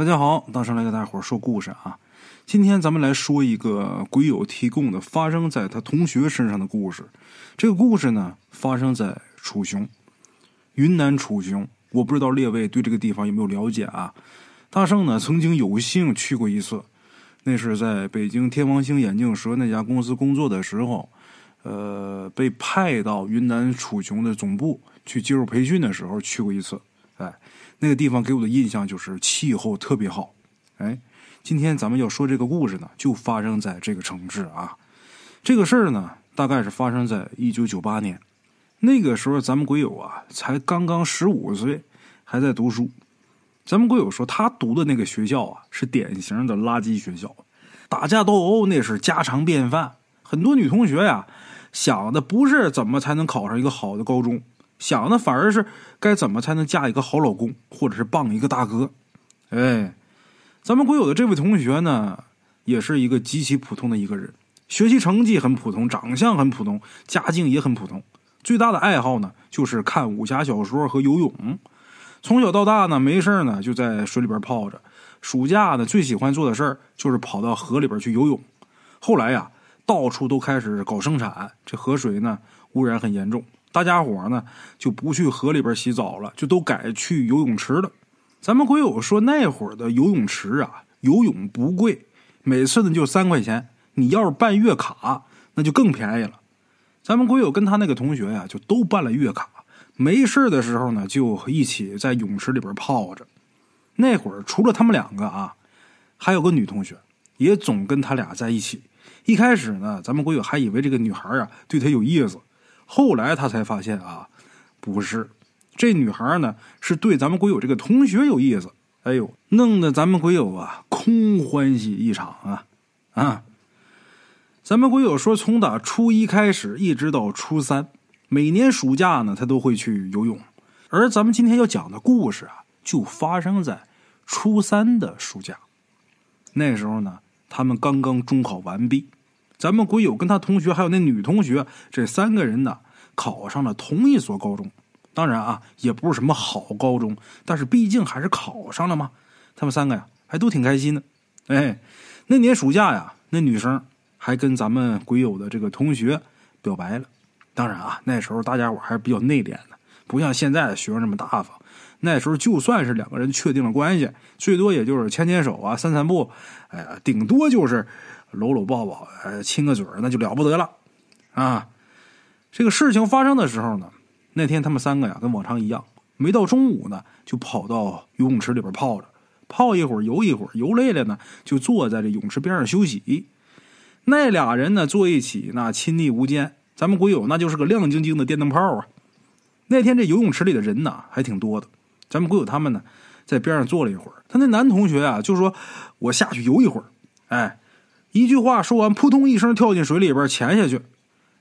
大家好，大圣来给大伙儿说故事啊。今天咱们来说一个鬼友提供的发生在他同学身上的故事。这个故事呢，发生在楚雄，云南楚雄。我不知道列位对这个地方有没有了解啊？大圣呢，曾经有幸去过一次，那是在北京天王星眼镜蛇那家公司工作的时候，呃，被派到云南楚雄的总部去接受培训的时候去过一次。哎，那个地方给我的印象就是气候特别好。哎，今天咱们要说这个故事呢，就发生在这个城市啊。这个事儿呢，大概是发生在一九九八年。那个时候，咱们鬼友啊，才刚刚十五岁，还在读书。咱们鬼友说，他读的那个学校啊，是典型的垃圾学校，打架斗殴那是家常便饭。很多女同学呀，想的不是怎么才能考上一个好的高中，想的反而是该怎么才能嫁一个好老公，或者是傍一个大哥。哎，咱们鬼友的这位同学呢，也是一个极其普通的一个人，学习成绩很普通，长相很普通，家境也很普通。最大的爱好呢，就是看武侠小说和游泳。从小到大呢，没事呢就在水里边泡着。暑假呢，最喜欢做的事儿就是跑到河里边去游泳。后来呀，到处都开始搞生产，这河水呢污染很严重，大家伙呢就不去河里边洗澡了，就都改去游泳池了。咱们鬼友说，那会儿的游泳池啊，游泳不贵，每次呢就三块钱。你要是办月卡，那就更便宜了。咱们鬼友跟他那个同学呀，就都办了月卡。没事的时候呢，就一起在泳池里边泡着。那会儿除了他们两个啊，还有个女同学，也总跟他俩在一起。一开始呢，咱们鬼友还以为这个女孩啊对他有意思，后来他才发现啊，不是，这女孩呢是对咱们鬼友这个同学有意思。哎呦，弄得咱们鬼友啊空欢喜一场啊啊！咱们鬼友说，从打初一开始，一直到初三，每年暑假呢，他都会去游泳。而咱们今天要讲的故事啊，就发生在初三的暑假。那时候呢，他们刚刚中考完毕。咱们鬼友跟他同学还有那女同学，这三个人呢，考上了同一所高中。当然啊，也不是什么好高中，但是毕竟还是考上了嘛。他们三个呀，还都挺开心的。哎，那年暑假呀，那女生。还跟咱们鬼友的这个同学表白了，当然啊，那时候大家伙还是比较内敛的，不像现在的学生那么大方。那时候就算是两个人确定了关系，最多也就是牵牵手啊、散散步，哎呀，顶多就是搂搂抱抱、呃亲个嘴那就了不得了啊。这个事情发生的时候呢，那天他们三个呀，跟往常一样，没到中午呢，就跑到游泳池里边泡着，泡一会儿游一会儿，游累了呢，就坐在这泳池边上休息。那俩人呢，坐一起那亲密无间，咱们鬼友那就是个亮晶晶的电灯泡啊。那天这游泳池里的人呢还挺多的，咱们鬼友他们呢在边上坐了一会儿。他那男同学啊就说：“我下去游一会儿。”哎，一句话说完，扑通一声跳进水里边潜下去。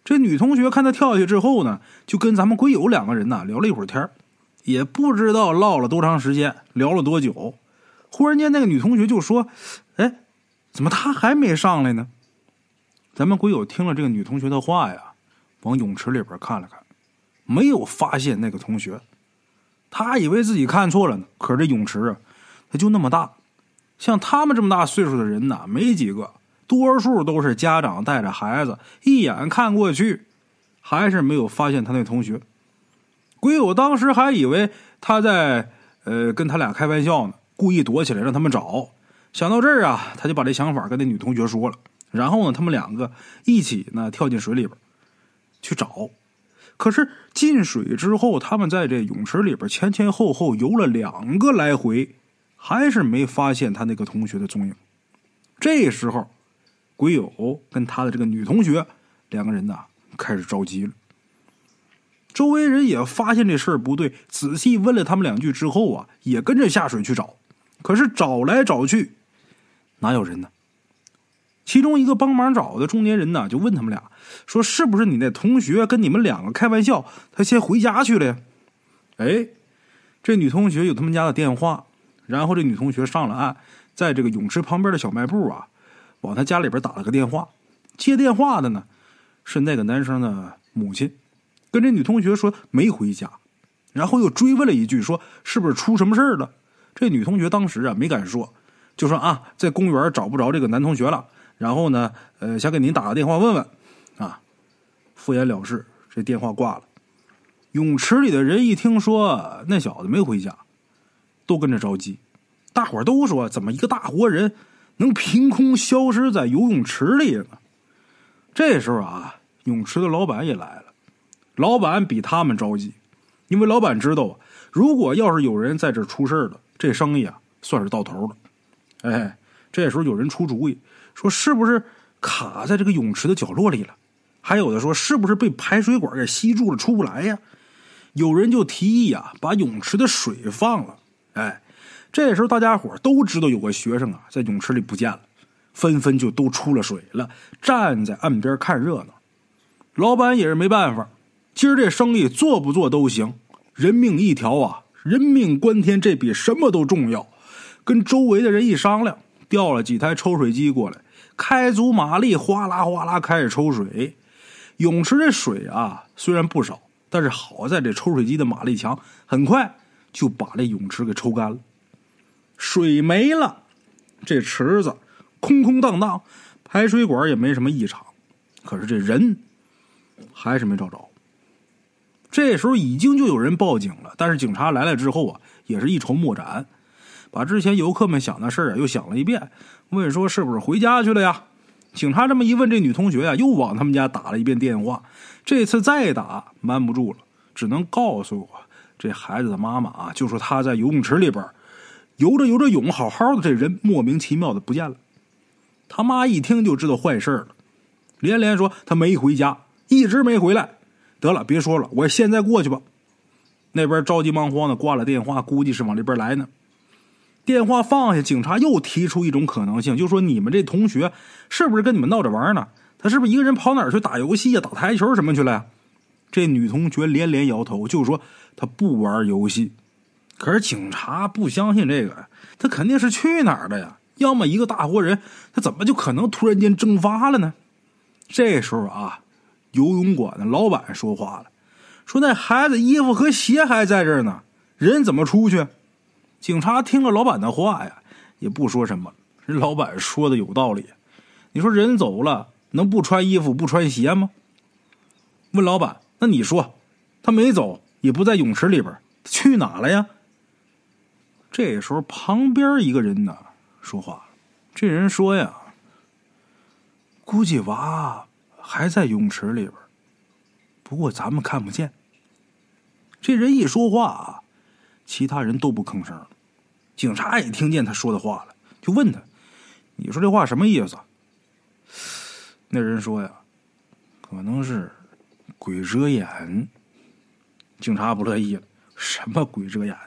这女同学看他跳下去之后呢，就跟咱们鬼友两个人呐聊了一会儿天也不知道唠了多长时间，聊了多久。忽然间，那个女同学就说：“哎，怎么他还没上来呢？”咱们鬼友听了这个女同学的话呀，往泳池里边看了看，没有发现那个同学。他以为自己看错了呢。可是这泳池啊，它就那么大，像他们这么大岁数的人呐，没几个，多数都是家长带着孩子，一眼看过去，还是没有发现他那同学。鬼友当时还以为他在呃跟他俩开玩笑呢，故意躲起来让他们找。想到这儿啊，他就把这想法跟那女同学说了。然后呢，他们两个一起呢跳进水里边去找。可是进水之后，他们在这泳池里边前前后后游了两个来回，还是没发现他那个同学的踪影。这时候，鬼友跟他的这个女同学两个人呢开始着急了。周围人也发现这事儿不对，仔细问了他们两句之后啊，也跟着下水去找。可是找来找去，哪有人呢？其中一个帮忙找的中年人呢，就问他们俩说：“是不是你那同学跟你们两个开玩笑？他先回家去了呀？”哎，这女同学有他们家的电话，然后这女同学上了岸，在这个泳池旁边的小卖部啊，往他家里边打了个电话。接电话的呢是那个男生的母亲，跟这女同学说没回家，然后又追问了一句说：“是不是出什么事了？”这女同学当时啊没敢说，就说啊在公园找不着这个男同学了，然后呢，呃，想给您打个电话问问，啊，敷衍了事，这电话挂了。泳池里的人一听说那小子没回家，都跟着着急。大伙都说，怎么一个大活人能凭空消失在游泳池里呢？这时候啊，泳池的老板也来了。老板比他们着急，因为老板知道啊，如果要是有人在这出事了，这生意啊算是到头了。哎，这时候有人出主意，说是不是卡在这个泳池的角落里了？还有的说是不是被排水管给吸住了，出不来呀？有人就提议啊，把泳池的水放了。哎，这时候大家伙都知道有个学生啊在泳池里不见了，纷纷就都出了水了，站在岸边看热闹。老板也是没办法，今儿这生意做不做都行，人命一条啊，人命关天，这比什么都重要。跟周围的人一商量，调了几台抽水机过来，开足马力，哗啦哗啦开始抽水。泳池这水啊，虽然不少。但是好在这抽水机的马力强，很快就把这泳池给抽干了，水没了，这池子空空荡荡，排水管也没什么异常，可是这人还是没找着。这时候已经就有人报警了，但是警察来了之后啊，也是一筹莫展，把之前游客们想的事啊又想了一遍，问说是不是回家去了呀？警察这么一问，这女同学呀又往他们家打了一遍电话。这次再打瞒不住了，只能告诉我这孩子的妈妈啊，就说他在游泳池里边游着游着泳，好好的，这人莫名其妙的不见了。他妈一听就知道坏事了，连连说他没回家，一直没回来。得了，别说了，我现在过去吧。那边着急忙慌的挂了电话，估计是往这边来呢。电话放下，警察又提出一种可能性，就说你们这同学是不是跟你们闹着玩呢？他是不是一个人跑哪儿去打游戏呀、打台球什么去了？呀？这女同学连连摇头，就说她不玩游戏。可是警察不相信这个，他肯定是去哪儿了呀？要么一个大活人，他怎么就可能突然间蒸发了呢？这时候啊，游泳馆的老板说话了，说那孩子衣服和鞋还在这儿呢，人怎么出去？警察听了老板的话呀，也不说什么。人老板说的有道理，你说人走了。能不穿衣服不穿鞋吗？问老板，那你说，他没走，也不在泳池里边，去哪了呀？这时候旁边一个人呢说话，这人说呀，估计娃还在泳池里边，不过咱们看不见。这人一说话啊，其他人都不吭声。警察也听见他说的话了，就问他：“你说这话什么意思？”那人说呀，可能是鬼遮眼。警察不乐意了，什么鬼遮眼？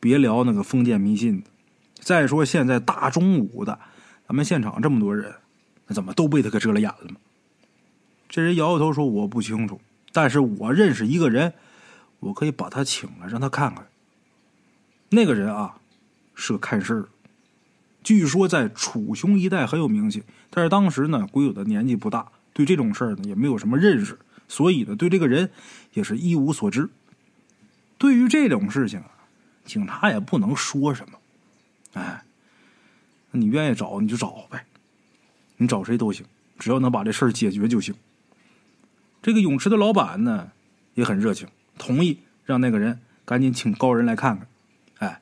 别聊那个封建迷信。再说现在大中午的，咱们现场这么多人，那怎么都被他给遮了眼了吗？这人摇摇头说：“我不清楚，但是我认识一个人，我可以把他请来，让他看看。那个人啊，是个看事儿。”据说在楚雄一带很有名气，但是当时呢，鬼友的年纪不大，对这种事儿呢也没有什么认识，所以呢，对这个人也是一无所知。对于这种事情啊，警察也不能说什么。哎，你愿意找你就找呗，你找谁都行，只要能把这事儿解决就行。这个泳池的老板呢也很热情，同意让那个人赶紧请高人来看看。哎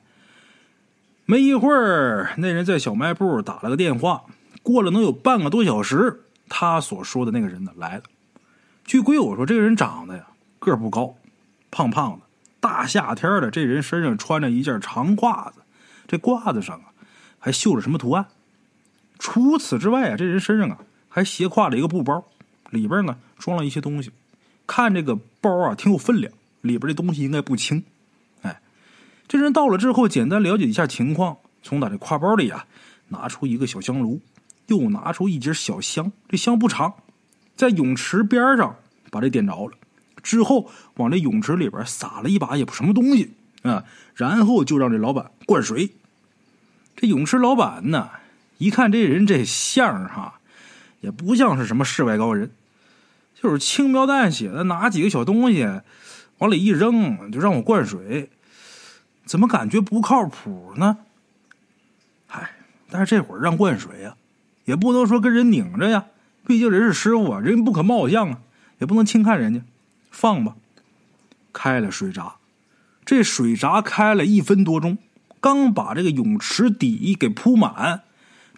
没一会儿，那人在小卖部打了个电话。过了能有半个多小时，他所说的那个人呢来了。据鬼友说，这个人长得呀个不高，胖胖的。大夏天的，这人身上穿着一件长褂子，这褂子上啊还绣着什么图案。除此之外啊，这人身上啊还斜挎着一个布包，里边呢装了一些东西。看这个包啊挺有分量，里边这东西应该不轻。哎这人到了之后，简单了解一下情况，从他这挎包里啊拿出一个小香炉，又拿出一截小香。这香不长，在泳池边上把这点着了，之后往这泳池里边撒了一把也不什么东西啊，然后就让这老板灌水。这泳池老板呢，一看这人这相哈，也不像是什么世外高人，就是轻描淡写的拿几个小东西往里一扔，就让我灌水。怎么感觉不靠谱呢？嗨，但是这会儿让灌水呀，也不能说跟人拧着呀，毕竟人是师傅啊，人不可貌相啊，也不能轻看人家，放吧。开了水闸，这水闸开了一分多钟，刚把这个泳池底给铺满，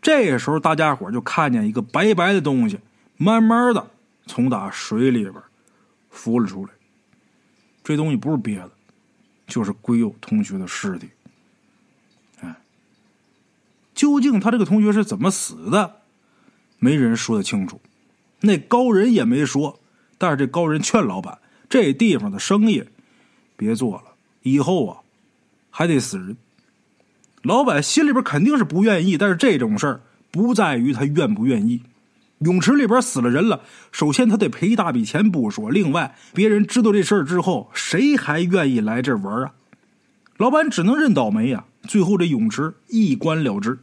这时候大家伙就看见一个白白的东西，慢慢的从打水里边浮了出来。这东西不是别的，就是鬼友同学的尸体。哎，究竟他这个同学是怎么死的，没人说得清楚，那高人也没说。但是这高人劝老板。这地方的生意别做了，以后啊还得死人。老板心里边肯定是不愿意，但是这种事儿不在于他愿不愿意。泳池里边死了人了，首先他得赔一大笔钱不说，另外别人知道这事儿之后，谁还愿意来这玩啊？老板只能认倒霉呀。最后这泳池一关了之。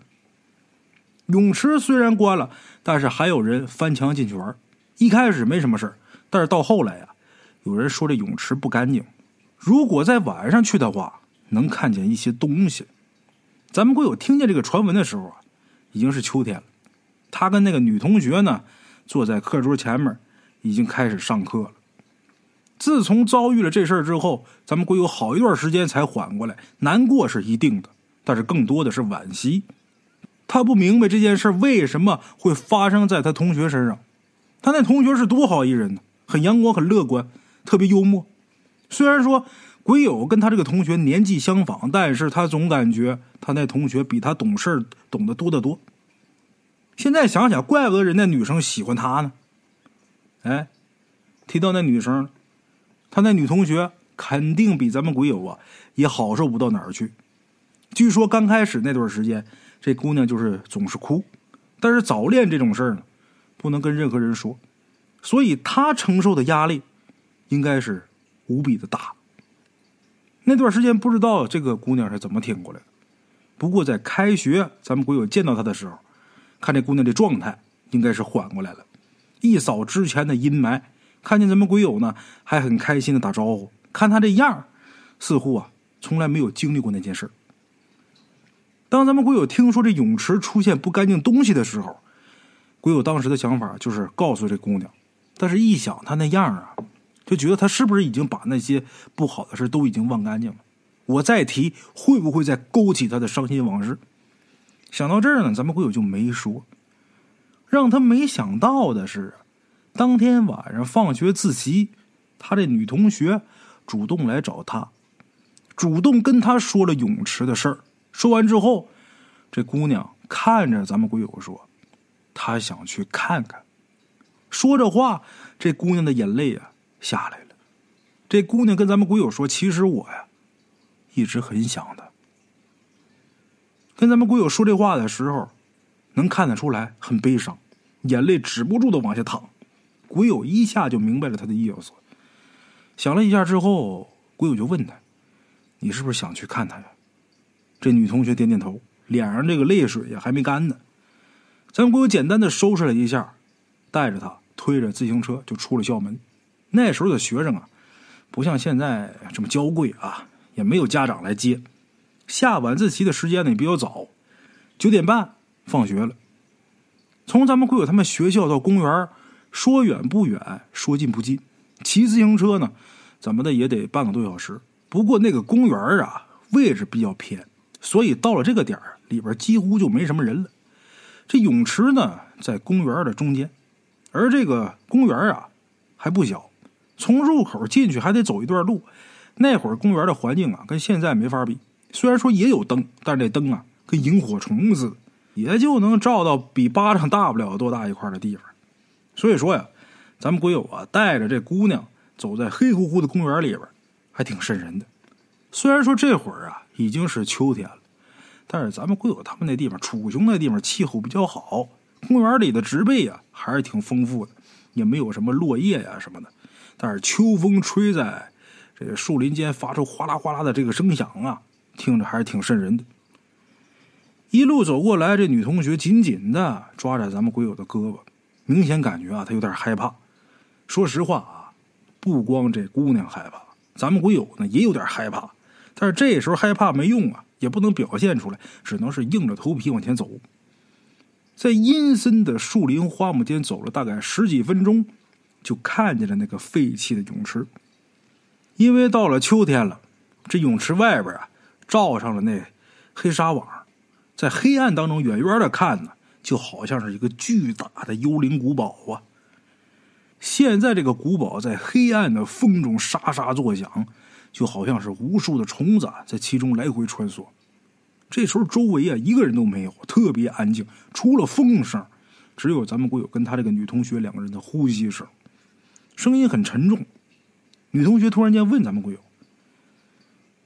泳池虽然关了，但是还有人翻墙进去玩。一开始没什么事儿，但是到后来呀。有人说这泳池不干净，如果在晚上去的话，能看见一些东西。咱们鬼友听见这个传闻的时候啊，已经是秋天了。他跟那个女同学呢，坐在课桌前面，已经开始上课了。自从遭遇了这事儿之后，咱们鬼友好一段时间才缓过来，难过是一定的，但是更多的是惋惜。他不明白这件事为什么会发生在他同学身上。他那同学是多好一人呢，很阳光，很乐观。特别幽默，虽然说鬼友跟他这个同学年纪相仿，但是他总感觉他那同学比他懂事懂得多得多。现在想想，怪不得人家女生喜欢他呢。哎，提到那女生，他那女同学肯定比咱们鬼友啊也好受不到哪儿去。据说刚开始那段时间，这姑娘就是总是哭，但是早恋这种事儿呢，不能跟任何人说，所以她承受的压力。应该是无比的大。那段时间不知道这个姑娘是怎么挺过来的。不过在开学，咱们鬼友见到她的时候，看这姑娘的状态，应该是缓过来了。一扫之前的阴霾，看见咱们鬼友呢，还很开心的打招呼。看她这样，似乎啊从来没有经历过那件事。当咱们鬼友听说这泳池出现不干净东西的时候，鬼友当时的想法就是告诉这姑娘，但是一想她那样啊。就觉得他是不是已经把那些不好的事都已经忘干净了？我再提会不会再勾起他的伤心往事？想到这儿呢，咱们鬼友就没说。让他没想到的是，当天晚上放学自习，他这女同学主动来找他，主动跟他说了泳池的事儿。说完之后，这姑娘看着咱们鬼友说：“她想去看看。”说着话，这姑娘的眼泪啊。下来了，这姑娘跟咱们鬼友说：“其实我呀，一直很想他。”跟咱们鬼友说这话的时候，能看得出来很悲伤，眼泪止不住的往下淌。鬼友一下就明白了他的意思，想了一下之后，鬼友就问他：“你是不是想去看他呀？”这女同学点点头，脸上这个泪水呀还没干呢。咱们鬼友简单的收拾了一下，带着他推着自行车就出了校门。那时候的学生啊，不像现在这么娇贵啊，也没有家长来接。下晚自习的时间呢也比较早，九点半放学了。从咱们贵友他们学校到公园，说远不远，说近不近。骑自行车呢，怎么的也得半个多小时。不过那个公园啊，位置比较偏，所以到了这个点儿，里边几乎就没什么人了。这泳池呢，在公园的中间，而这个公园啊，还不小。从入口进去还得走一段路，那会儿公园的环境啊，跟现在没法比。虽然说也有灯，但是这灯啊，跟萤火虫似的，也就能照到比巴掌大不了多大一块的地方。所以说呀，咱们鬼友啊，带着这姑娘走在黑乎乎的公园里边，还挺瘆人的。虽然说这会儿啊已经是秋天了，但是咱们鬼友他们那地方楚雄那地方气候比较好，公园里的植被呀还是挺丰富的，也没有什么落叶呀什么的。但是秋风吹在这个树林间，发出哗啦哗啦的这个声响啊，听着还是挺瘆人的。一路走过来，这女同学紧紧的抓着咱们鬼友的胳膊，明显感觉啊，她有点害怕。说实话啊，不光这姑娘害怕，咱们鬼友呢也有点害怕。但是这时候害怕没用啊，也不能表现出来，只能是硬着头皮往前走。在阴森的树林花木间走了大概十几分钟，就看见了那个废弃的泳池。因为到了秋天了，这泳池外边啊罩上了那黑纱网，在黑暗当中远远的看呢，就好像是一个巨大的幽灵古堡啊。现在这个古堡在黑暗的风中沙沙作响，就好像是无数的虫子在其中来回穿梭。这时候周围啊一个人都没有，特别安静，除了风声，只有咱们国友跟他这个女同学两个人的呼吸声，声音很沉重。女同学突然间问咱们鬼友：“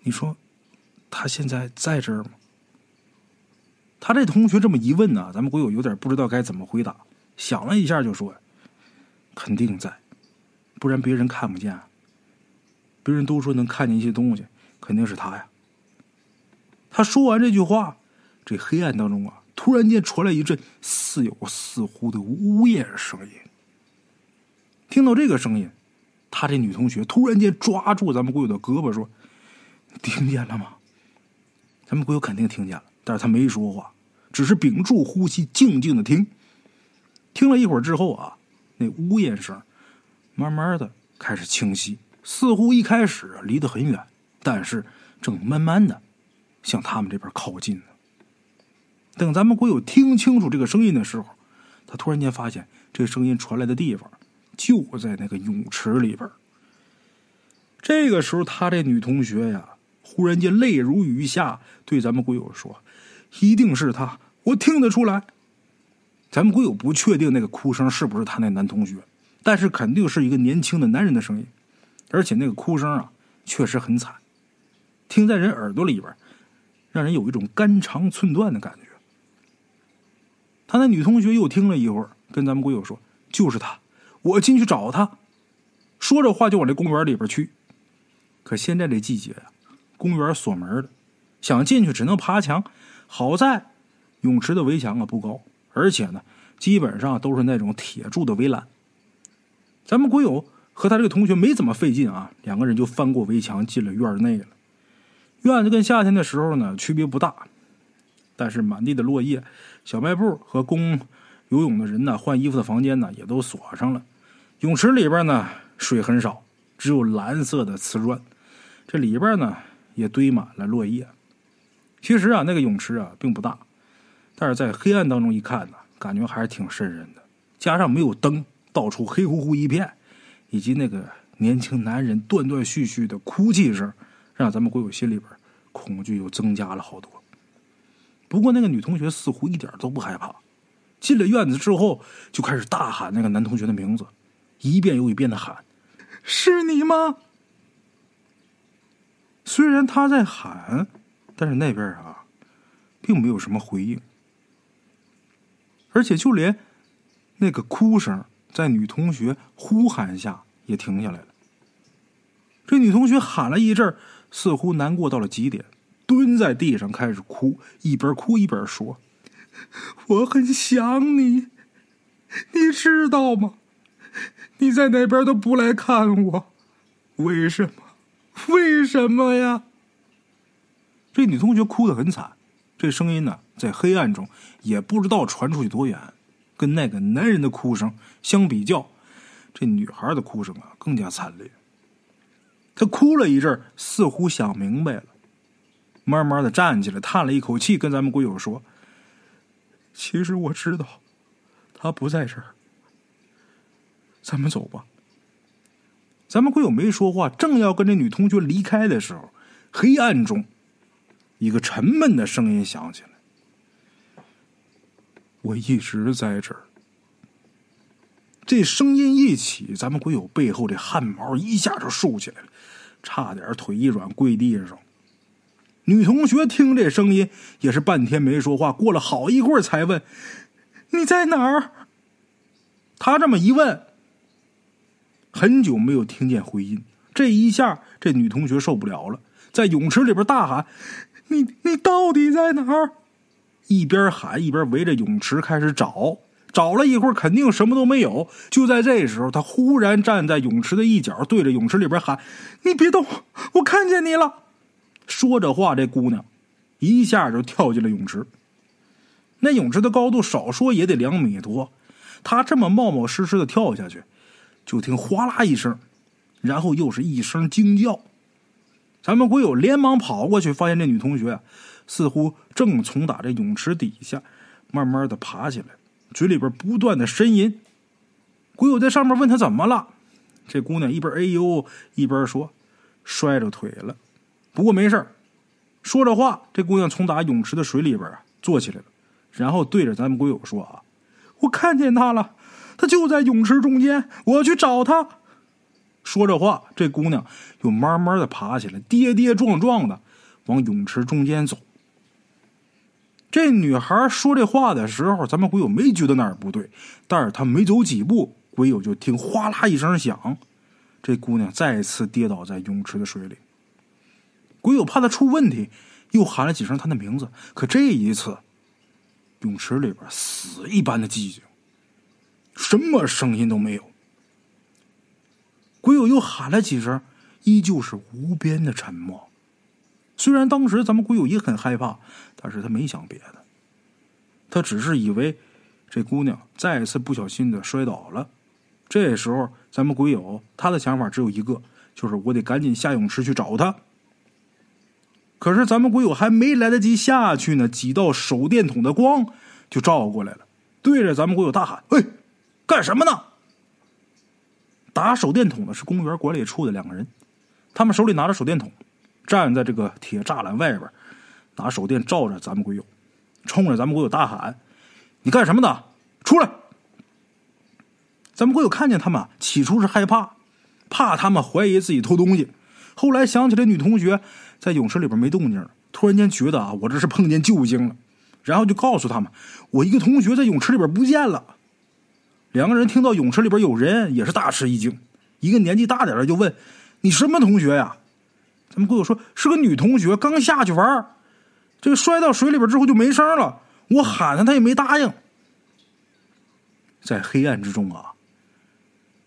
你说，他现在在这儿吗？”他这同学这么一问呢，咱们鬼友有点不知道该怎么回答，想了一下就说。肯定在，不然别人看不见。别人都说能看见一些东西，肯定是他呀。他说完这句话，这黑暗当中啊，突然间传来一阵似有似乎的呜咽声音。听到这个声音，他这女同学突然间抓住咱们国友的胳膊说：“听见了吗？”咱们国友肯定听见了，但是他没说话，只是屏住呼吸，静静的听。听了一会儿之后啊。那呜咽声，慢慢的开始清晰，似乎一开始离得很远，但是正慢慢的向他们这边靠近呢。等咱们国友听清楚这个声音的时候，他突然间发现，这声音传来的地方就在那个泳池里边。这个时候，他这女同学呀，忽然间泪如雨下，对咱们鬼友说：“一定是他，我听得出来。”咱们鬼友不确定那个哭声是不是他那男同学，但是肯定是一个年轻的男人的声音，而且那个哭声啊确实很惨，听在人耳朵里边，让人有一种肝肠寸断的感觉。他那女同学又听了一会儿，跟咱们鬼友说：“就是他，我进去找他。”说着话就往这公园里边去。可现在这季节呀，公园锁门了，想进去只能爬墙。好在泳池的围墙啊不高。而且呢，基本上都是那种铁铸的围栏。咱们国友和他这个同学没怎么费劲啊，两个人就翻过围墙进了院内了。院子跟夏天的时候呢区别不大，但是满地的落叶，小卖部和供游泳的人呢换衣服的房间呢也都锁上了。泳池里边呢水很少，只有蓝色的瓷砖，这里边呢也堆满了落叶。其实啊，那个泳池啊并不大。但是在黑暗当中一看呢，感觉还是挺瘆人的。加上没有灯，到处黑乎乎一片，以及那个年轻男人断断续续的哭泣声，让咱们鬼友心里边恐惧又增加了好多。不过那个女同学似乎一点都不害怕，进了院子之后就开始大喊那个男同学的名字，一遍又一遍的喊：“是你吗？”虽然他在喊，但是那边啊，并没有什么回应。而且就连那个哭声，在女同学呼喊下也停下来了。这女同学喊了一阵似乎难过到了极点，蹲在地上开始哭，一边哭一边说：“我很想你，你知道吗？你在那边都不来看我，为什么？为什么呀？”这女同学哭得很惨。这声音呢，在黑暗中也不知道传出去多远，跟那个男人的哭声相比较，这女孩的哭声啊更加惨烈。她哭了一阵，似乎想明白了，慢慢的站起来，叹了一口气，跟咱们鬼友说：“其实我知道，他不在这儿。咱们走吧。”咱们鬼友没说话，正要跟这女同学离开的时候，黑暗中。一个沉闷的声音响起来：“我一直在这儿。”这声音一起，咱们鬼友背后的汗毛一下就竖起来了，差点腿一软跪地上。女同学听这声音也是半天没说话，过了好一会儿才问：“你在哪儿？”他这么一问，很久没有听见回音，这一下这女同学受不了了，在泳池里边大喊。你你到底在哪儿？一边喊一边围着泳池开始找，找了一会儿，肯定什么都没有。就在这时候，他忽然站在泳池的一角，对着泳池里边喊：“你别动，我看见你了。”说着话，这姑娘一下就跳进了泳池。那泳池的高度少说也得两米多，她这么冒冒失失的跳下去，就听哗啦一声，然后又是一声惊叫。咱们鬼友连忙跑过去，发现这女同学似乎正从打这泳池底下慢慢的爬起来，嘴里边不断的呻吟。鬼友在上面问她怎么了，这姑娘一边哎呦一边说：“摔着腿了，不过没事说着话，这姑娘从打泳池的水里边啊坐起来了，然后对着咱们鬼友说：“啊，我看见他了，他就在泳池中间，我去找他。”说着话，这姑娘又慢慢的爬起来，跌跌撞撞的往泳池中间走。这女孩说这话的时候，咱们鬼友没觉得哪儿不对，但是她没走几步，鬼友就听哗啦一声响，这姑娘再次跌倒在泳池的水里。鬼友怕她出问题，又喊了几声她的名字，可这一次，泳池里边死一般的寂静，什么声音都没有。鬼友又喊了几声，依旧是无边的沉默。虽然当时咱们鬼友也很害怕，但是他没想别的，他只是以为这姑娘再次不小心的摔倒了。这时候，咱们鬼友他的想法只有一个，就是我得赶紧下泳池去找她。可是咱们鬼友还没来得及下去呢，几道手电筒的光就照过来了，对着咱们鬼友大喊：“喂，干什么呢？”打手电筒的是公园管理处的两个人，他们手里拿着手电筒，站在这个铁栅栏外边，拿手电照着咱们鬼友，冲着咱们鬼友大喊：“你干什么的？出来！”咱们鬼友看见他们，起初是害怕，怕他们怀疑自己偷东西。后来想起来女同学在泳池里边没动静，突然间觉得啊，我这是碰见救星了，然后就告诉他们，我一个同学在泳池里边不见了。两个人听到泳池里边有人，也是大吃一惊。一个年纪大点的就问：“你什么同学呀？”咱们鬼友说：“是个女同学，刚下去玩，这个摔到水里边之后就没声了。我喊她，她也没答应。”在黑暗之中啊，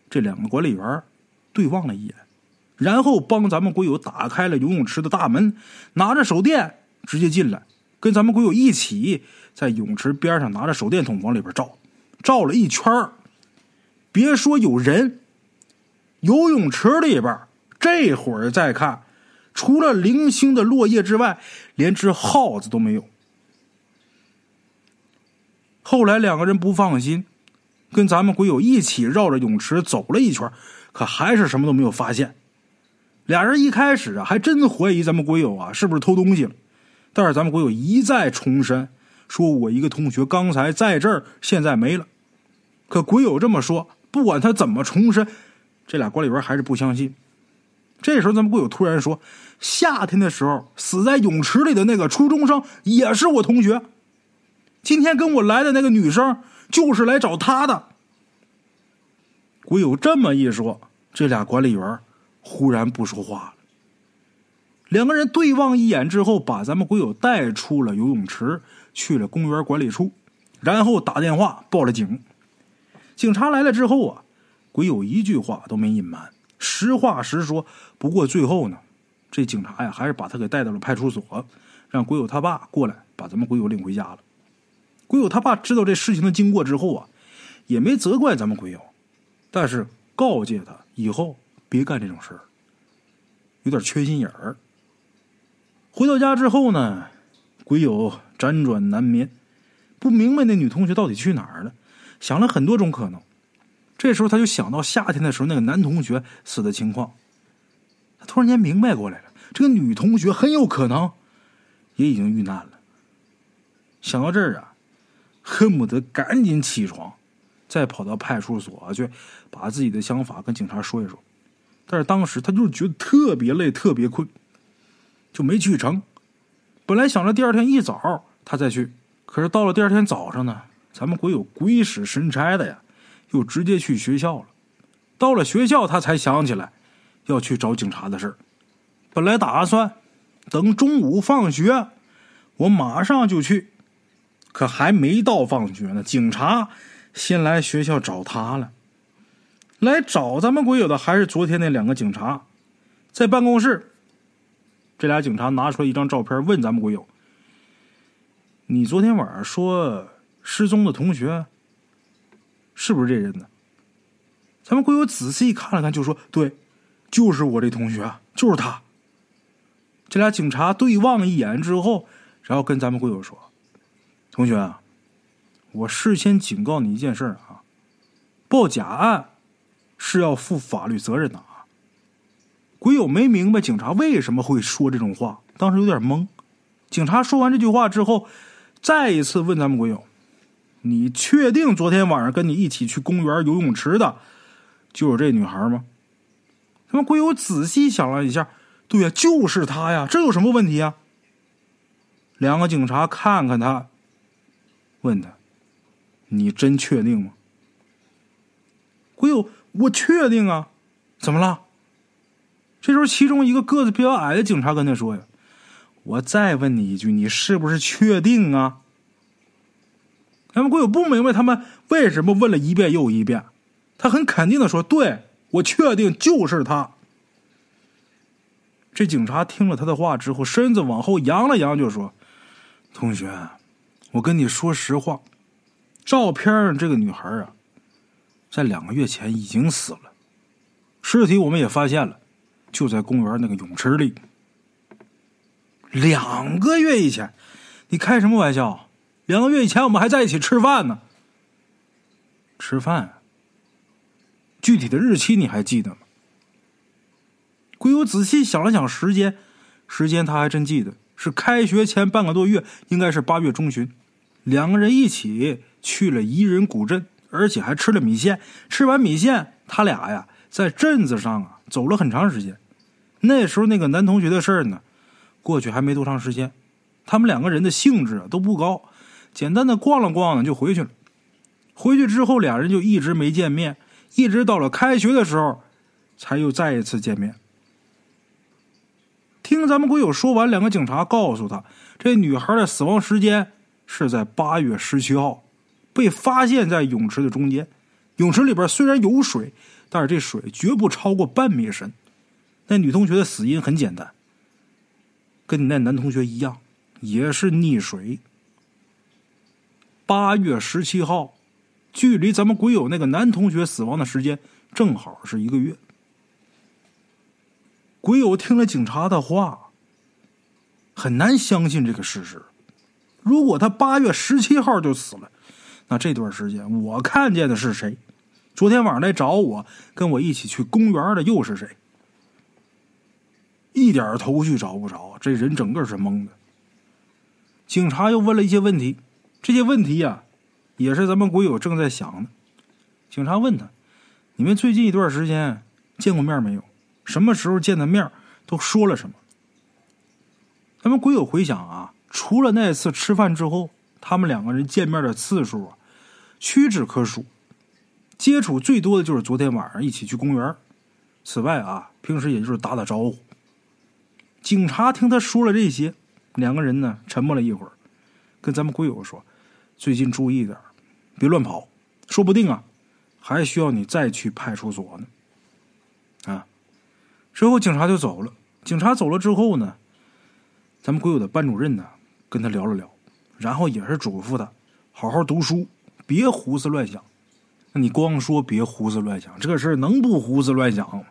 这两个管理员对望了一眼，然后帮咱们鬼友打开了游泳池的大门，拿着手电直接进来，跟咱们鬼友一起在泳池边上拿着手电筒往里边照。照了一圈别说有人，游泳池里边这会儿再看，除了零星的落叶之外，连只耗子都没有。后来两个人不放心，跟咱们鬼友一起绕着泳池走了一圈，可还是什么都没有发现。俩人一开始啊，还真怀疑咱们鬼友啊是不是偷东西了，但是咱们鬼友一再重申，说我一个同学刚才在这儿，现在没了。可鬼友这么说，不管他怎么重申，这俩管理员还是不相信。这时候，咱们鬼友突然说：“夏天的时候死在泳池里的那个初中生也是我同学。今天跟我来的那个女生就是来找他的。”鬼友这么一说，这俩管理员忽然不说话了。两个人对望一眼之后，把咱们鬼友带出了游泳池，去了公园管理处，然后打电话报了警。警察来了之后啊，鬼友一句话都没隐瞒，实话实说。不过最后呢，这警察呀还是把他给带到了派出所，让鬼友他爸过来把咱们鬼友领回家了。鬼友他爸知道这事情的经过之后啊，也没责怪咱们鬼友，但是告诫他以后别干这种事儿，有点缺心眼儿。回到家之后呢，鬼友辗转难眠，不明白那女同学到底去哪儿了。想了很多种可能，这时候他就想到夏天的时候那个男同学死的情况，他突然间明白过来了，这个女同学很有可能也已经遇难了。想到这儿啊，恨不得赶紧起床，再跑到派出所去把自己的想法跟警察说一说。但是当时他就是觉得特别累、特别困，就没去成。本来想着第二天一早他再去，可是到了第二天早上呢。咱们鬼友鬼使神差的呀，又直接去学校了。到了学校，他才想起来要去找警察的事儿。本来打算等中午放学，我马上就去。可还没到放学呢，警察先来学校找他了。来找咱们鬼友的还是昨天那两个警察，在办公室这俩警察拿出来一张照片，问咱们鬼友：“你昨天晚上说失踪的同学是不是这人呢？”咱们鬼友仔细看了看，就说：“对，就是我这同学，就是他。”这俩警察对望一眼之后，然后跟咱们鬼友说：“同学啊，我事先警告你一件事啊，报假案是要负法律责任的啊。”鬼友没明白警察为什么会说这种话，当时有点懵。警察说完这句话之后，再一次问咱们鬼友：“你确定昨天晚上跟你一起去公园游泳池的，就是这女孩吗？”他们鬼友仔细想了一下。对呀，就是她呀，这有什么问题啊？两个警察看看他，问他：“你真确定吗？”鬼友，我确定啊，怎么了？这时候，其中一个个子比较矮的警察跟他说：“呀，我再问你一句，你是不是确定啊？”他们鬼友不明白他们为什么问了一遍又一遍，他很肯定的说：“对我确定就是他。”这警察听了他的话之后，身子往后扬了扬，就说：“同学，我跟你说实话，照片上这个女孩啊，在两个月前已经死了，尸体我们也发现了，就在公园那个泳池里。两个月以前，你开什么玩笑？两个月以前我们还在一起吃饭呢。吃饭？具体的日期你还记得吗？”鬼友仔细想了想时间，时间他还真记得，是开学前半个多月，应该是八月中旬。两个人一起去了宜人古镇，而且还吃了米线。吃完米线，他俩呀在镇子上啊走了很长时间。那时候那个男同学的事儿呢，过去还没多长时间。他们两个人的兴致啊都不高，简单的逛了逛呢就回去了。回去之后，俩人就一直没见面，一直到了开学的时候，才又再一次见面。听咱们鬼友说完，两个警察告诉他，这女孩的死亡时间是在八月十七号，被发现在泳池的中间。泳池里边虽然有水，但是这水绝不超过半米深。那女同学的死因很简单，跟你那男同学一样，也是溺水。八月十七号，距离咱们鬼友那个男同学死亡的时间正好是一个月。鬼友听了警察的话，很难相信这个事实。如果他八月十七号就死了，那这段时间我看见的是谁？昨天晚上来找我、跟我一起去公园的又是谁？一点头绪找不着，这人整个是懵的。警察又问了一些问题，这些问题呀，也是咱们鬼友正在想的。警察问他：“你们最近一段时间见过面没有？”什么时候见的面都说了什么？咱们鬼友回想啊，除了那次吃饭之后，他们两个人见面的次数啊，屈指可数。接触最多的就是昨天晚上一起去公园。此外啊，平时也就是打打招呼。警察听他说了这些，两个人呢沉默了一会儿，跟咱们鬼友说：“最近注意点别乱跑，说不定啊，还需要你再去派出所呢。”啊。之后警察就走了。警察走了之后呢，咱们鬼友的班主任呢跟他聊了聊，然后也是嘱咐他好好读书，别胡思乱想。那你光说别胡思乱想，这事儿能不胡思乱想吗？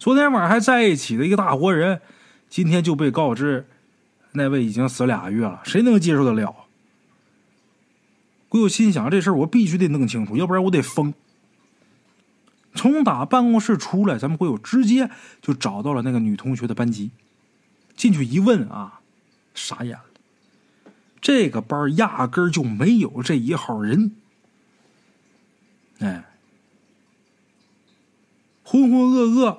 昨天晚上还在一起的一个大活人，今天就被告知那位已经死俩月了，谁能接受得了？鬼友心想这事儿我必须得弄清楚，要不然我得疯。从打办公室出来，咱们会有直接就找到了那个女同学的班级。进去一问啊，傻眼了。这个班压根儿就没有这一号人。哎，浑浑噩噩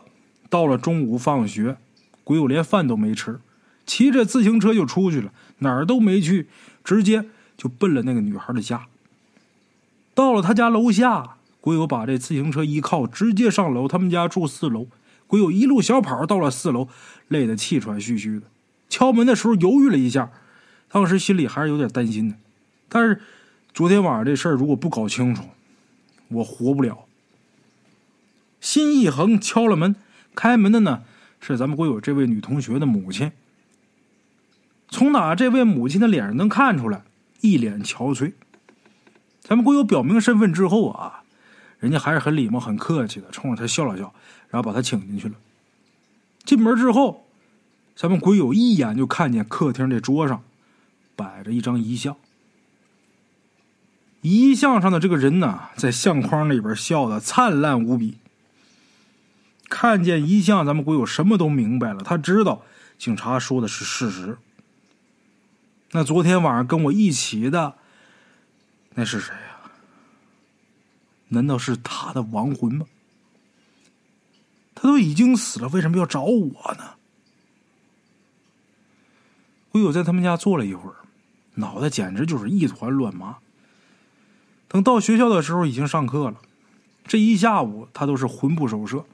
到了中午放学，鬼友连饭都没吃，骑着自行车就出去了，哪儿都没去，直接就奔了那个女孩的家。到了他家楼下。鬼友把这自行车一靠，直接上楼。他们家住四楼，鬼友一路小跑到了四楼，累得气喘吁吁的。敲门的时候犹豫了一下，当时心里还是有点担心的。但是昨天晚上这事儿如果不搞清楚，我活不了。心一横，敲了门。开门的呢是咱们鬼友这位女同学的母亲。从哪这位母亲的脸上能看出来，一脸憔悴。咱们鬼友表明身份之后啊，人家还是很礼貌、很客气的，冲着他笑了笑，然后把他请进去了。进门之后，咱们鬼友一眼就看见客厅这桌上摆着一张遗像。遗像上的这个人呢，在相框里边笑得灿烂无比。看见遗像，咱们鬼友什么都明白了。他知道警察说的是事实。那昨天晚上跟我一起的，那是谁呀？难道是他的亡魂吗？他都已经死了，为什么要找我呢？鬼友在他们家坐了一会儿，脑袋简直就是一团乱麻。等到学校的时候，已经上课了。这一下午，他都是魂不守舍，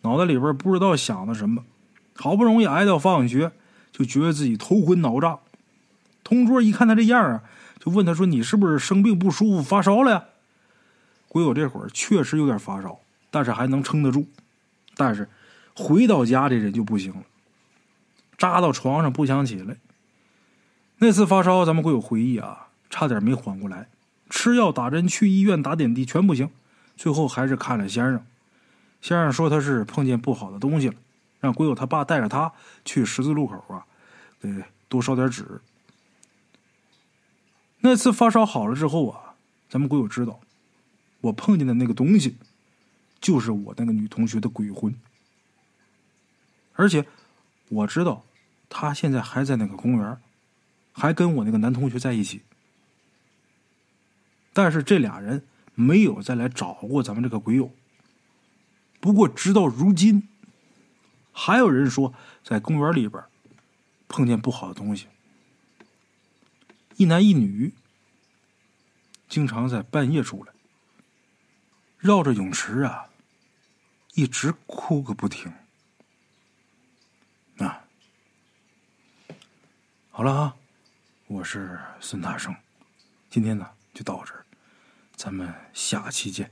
脑袋里边不知道想的什么。好不容易挨到放学，就觉得自己头昏脑胀。同桌一看他这样啊，就问他说：“你是不是生病不舒服，发烧了呀？”鬼友这会儿确实有点发烧，但是还能撑得住。但是回到家，这人就不行了，扎到床上不想起来。那次发烧，咱们鬼友回忆啊，差点没缓过来。吃药、打针、去医院打点滴全不行，最后还是看了先生。先生说他是碰见不好的东西了，让鬼友他爸带着他去十字路口啊，给多烧点纸。那次发烧好了之后啊，咱们鬼友知道，我碰见的那个东西，就是我那个女同学的鬼魂，而且我知道她现在还在那个公园，还跟我那个男同学在一起。但是这俩人没有再来找过咱们这个鬼友。不过直到如今，还有人说在公园里边碰见不好的东西，一男一女，经常在半夜出来，绕着泳池啊，一直哭个不停。啊，好了啊，我是孙大圣，今天呢就到这儿。咱们下期见。